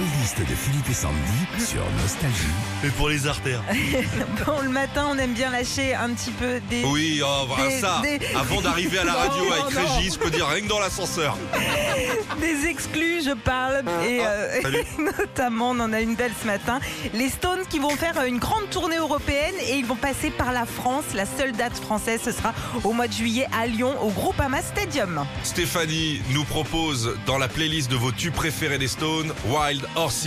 playlist de Philippe et Sandy sur Nostalgie. Et pour les artères. Bon, le matin, on aime bien lâcher un petit peu des, Oui, oh, voilà Des- ça. des- Avant d'arriver à la radio Non, avec non. Régis, je peux dire rien que dans l'ascenseur. des exclus, je parle. Et euh, Ah, salut. notamment, on en a une belle ce matin. Les Stones qui vont faire une grande tournée européenne et ils vont passer par la France. La seule date française, ce sera au mois de juillet à Lyon, au Groupama Stadium. Stéphanie nous propose dans la playlist de vos tubes préférés des Stones, Wild Horses.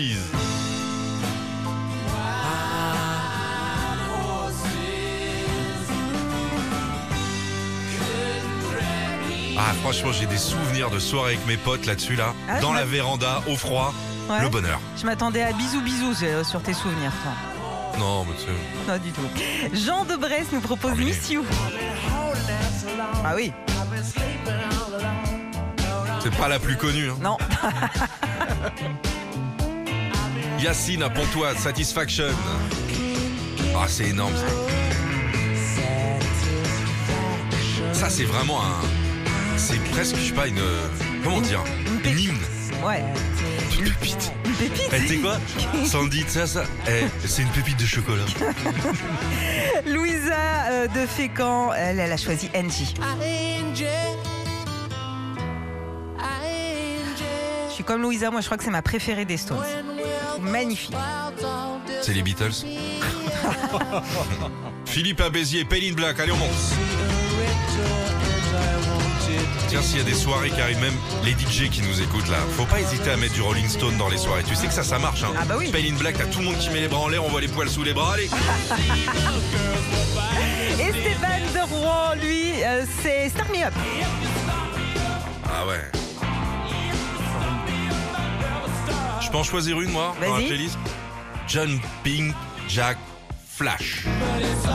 Ah franchement j'ai des souvenirs de soirée avec mes potes là-dessus là, Ah, dans la véranda, au froid, Ouais. le bonheur. Je m'attendais à bisous bisous euh, sur tes souvenirs. toi. Non c'est... Non, du tout. Jean de Brest nous propose Miss You. Ah oui, c'est pas la plus connue. Hein. non. Yacine à Pontoise, Satisfaction. Ah, c'est énorme ça. Ça, c'est vraiment un. C'est presque, je sais pas, une. Comment dire une Une hymne. Ouais. Une pépite. Une pépite. Eh, tu sais quoi Sandy, ça, ça. eh, c'est une pépite de chocolat. Louisa euh, de Fécamp, elle, elle a choisi Angie. Je suis comme Louisa, moi je crois que c'est ma préférée des Stones. Magnifique. C'est les Beatles. Philippe à Béziers, Pain in Black, allez on monte. Tiens, s'il y a des soirées qui arrivent, même les DJ qui nous écoutent là, faut pas hésiter à mettre du Rolling Stone dans les soirées. Tu sais que ça, ça marche. Hein. Ah bah oui. Pain in Black, t'as tout le monde qui met les bras en l'air, on voit les poils sous les bras, allez. Et Stéphane de Rouen, lui, euh, c'est Start Me Up. Ah ouais. Peux en choisir une, moi, dans la Vas-y. playlist Jumping Jack Flash. Ça,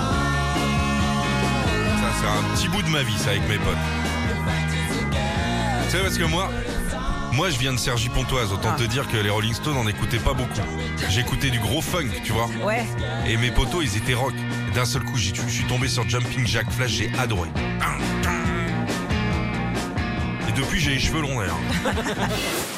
c'est un petit bout de ma vie, ça, avec mes potes. Tu sais, parce que moi, moi, je viens de Sergi Pontoise. Autant Ah. te dire que les Rolling Stones en écoutaient pas beaucoup. J'écoutais du gros funk, tu vois. Ouais. Et mes potos, ils étaient rock. Et D'un seul coup, j'ai- je suis tombé sur Jumping Jack Flash, j'ai adoré. Et depuis, j'ai les cheveux longs d'ailleurs.